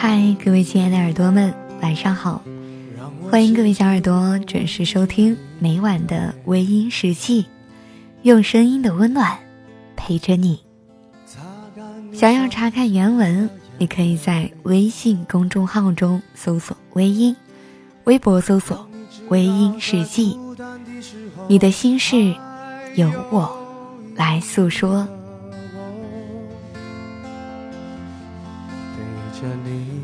嗨，各位亲爱的耳朵们，晚上好！欢迎各位小耳朵准时收听每晚的微音时记，用声音的温暖陪着你。想要查看原文，你可以在微信公众号中搜索“微音”，微博搜索“微音时记”。你的心事，由我来诉说。你，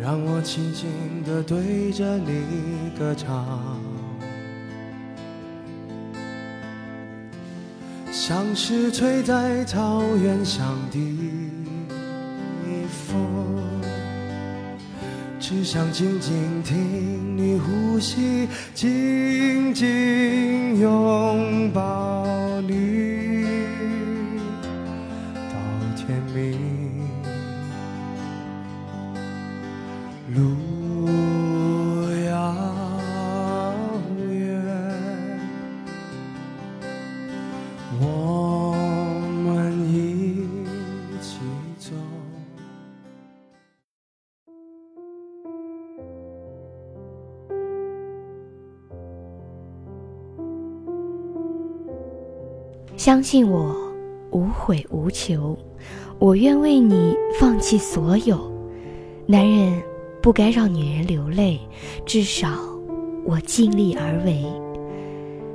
让我轻轻地对着你歌唱，像是吹在草原上的风，只想静静听你呼吸，紧紧拥抱你。相信我，无悔无求。我愿为你放弃所有，男人不该让女人流泪，至少我尽力而为。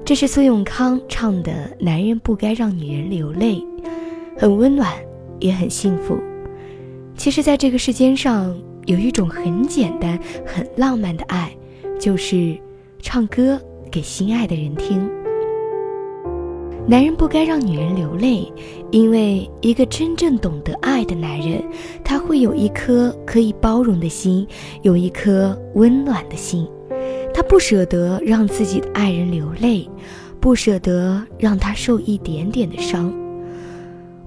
这是苏永康唱的《男人不该让女人流泪》，很温暖，也很幸福。其实，在这个世间上，有一种很简单、很浪漫的爱，就是唱歌给心爱的人听。男人不该让女人流泪，因为一个真正懂得爱的男人，他会有一颗可以包容的心，有一颗温暖的心。他不舍得让自己的爱人流泪，不舍得让他受一点点的伤。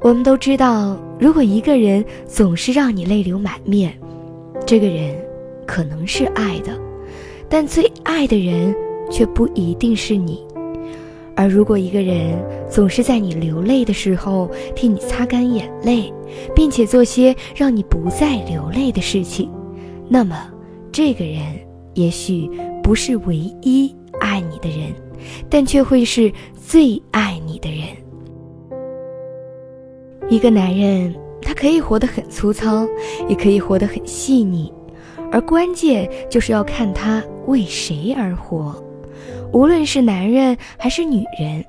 我们都知道，如果一个人总是让你泪流满面，这个人可能是爱的，但最爱的人却不一定是你。而如果一个人总是在你流泪的时候替你擦干眼泪，并且做些让你不再流泪的事情，那么这个人也许不是唯一爱你的人，但却会是最爱你的人。一个男人，他可以活得很粗糙，也可以活得很细腻，而关键就是要看他为谁而活。无论是男人还是女人，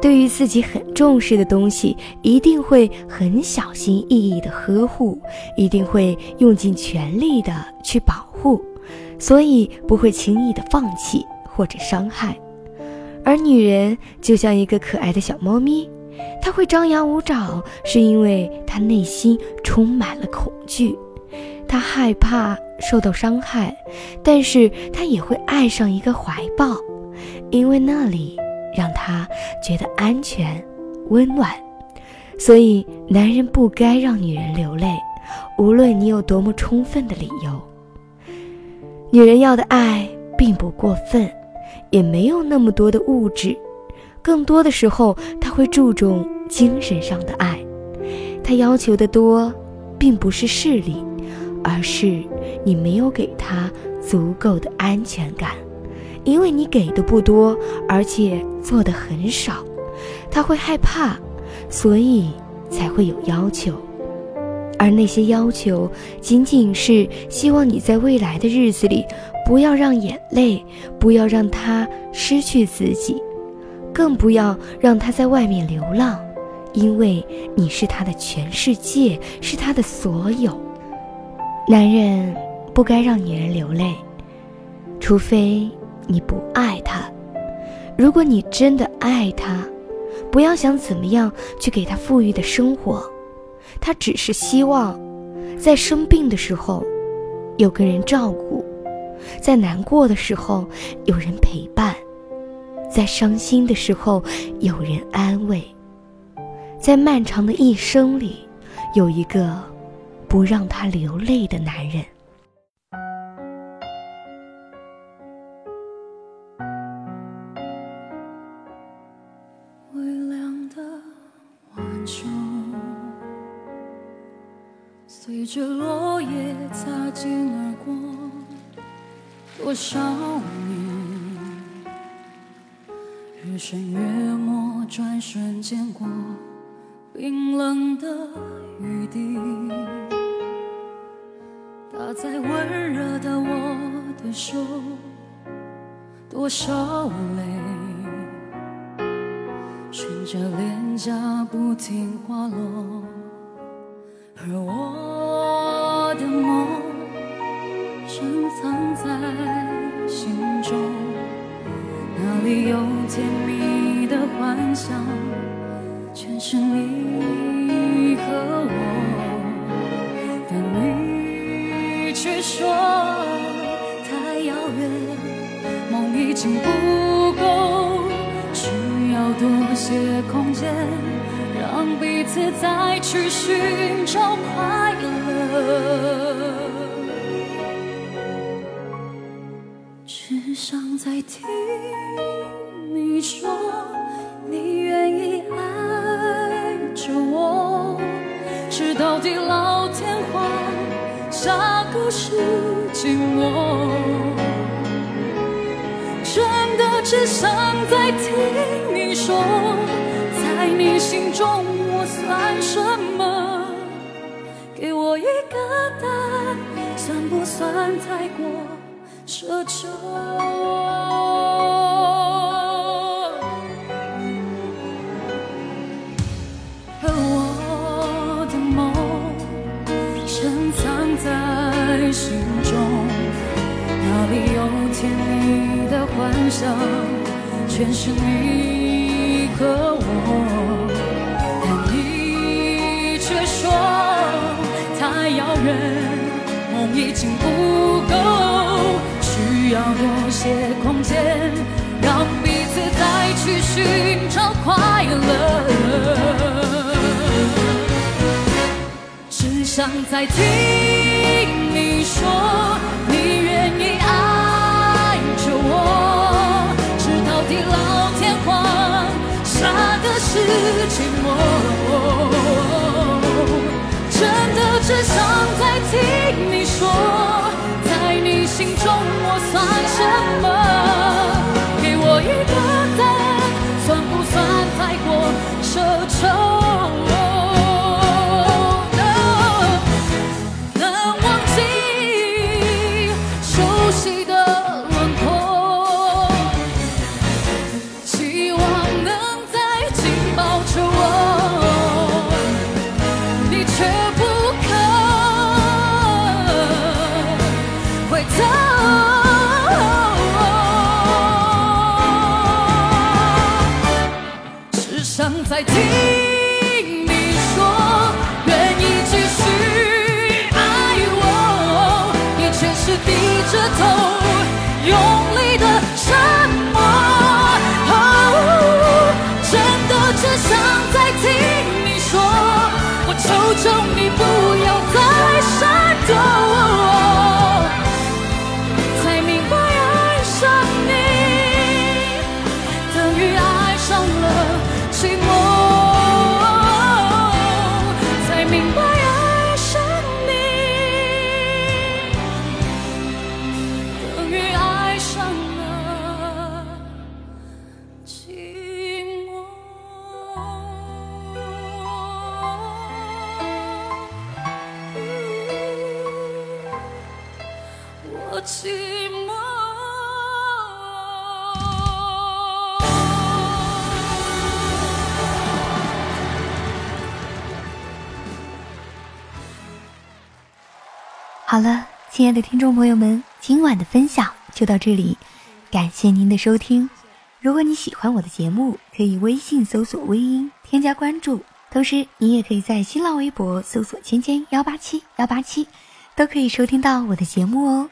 对于自己很重视的东西，一定会很小心翼翼的呵护，一定会用尽全力的去保护，所以不会轻易的放弃或者伤害。而女人就像一个可爱的小猫咪，它会张牙舞爪，是因为她内心充满了恐惧，她害怕受到伤害，但是她也会爱上一个怀抱。因为那里让他觉得安全、温暖，所以男人不该让女人流泪，无论你有多么充分的理由。女人要的爱并不过分，也没有那么多的物质，更多的时候她会注重精神上的爱。她要求的多，并不是势力，而是你没有给她足够的安全感。因为你给的不多，而且做的很少，他会害怕，所以才会有要求。而那些要求，仅仅是希望你在未来的日子里，不要让眼泪，不要让他失去自己，更不要让他在外面流浪，因为你是他的全世界，是他的所有。男人不该让女人流泪，除非。你不爱他，如果你真的爱他，不要想怎么样去给他富裕的生活，他只是希望，在生病的时候，有个人照顾，在难过的时候有人陪伴，在伤心的时候有人安慰，在漫长的一生里，有一个不让他流泪的男人。随着落叶擦肩而过，多少年，日升月没，转瞬间过，冰冷的雨滴打在温热的我的手，多少泪顺着脸颊不停滑落。而我深藏在心中，那里有甜蜜的幻想，全是你和我，但你却说太遥远，梦已经不够，需要多些空间。让彼此再去寻找快乐，只想再听你说你愿意爱着我，直到地老天荒，下个世纪末。真的只想再听你说。在你心中，我算什么？给我一个答案，算不算太过奢求？而我的梦深藏在心中，那里有甜蜜的幻想，全是你和我。但你却说太遥远梦已经不够，需要多些空间，让彼此再去寻找快乐。只想再听你说，你愿寂寞。好了，亲爱的听众朋友们，今晚的分享就到这里，感谢您的收听。如果你喜欢我的节目，可以微信搜索“微音”添加关注，同时你也可以在新浪微博搜索“芊芊幺八七幺八七”，都可以收听到我的节目哦。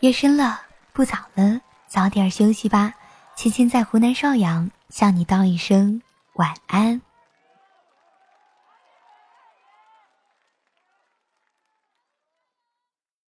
夜深了，不早了，早点休息吧。亲亲在湖南邵阳向你道一声晚安。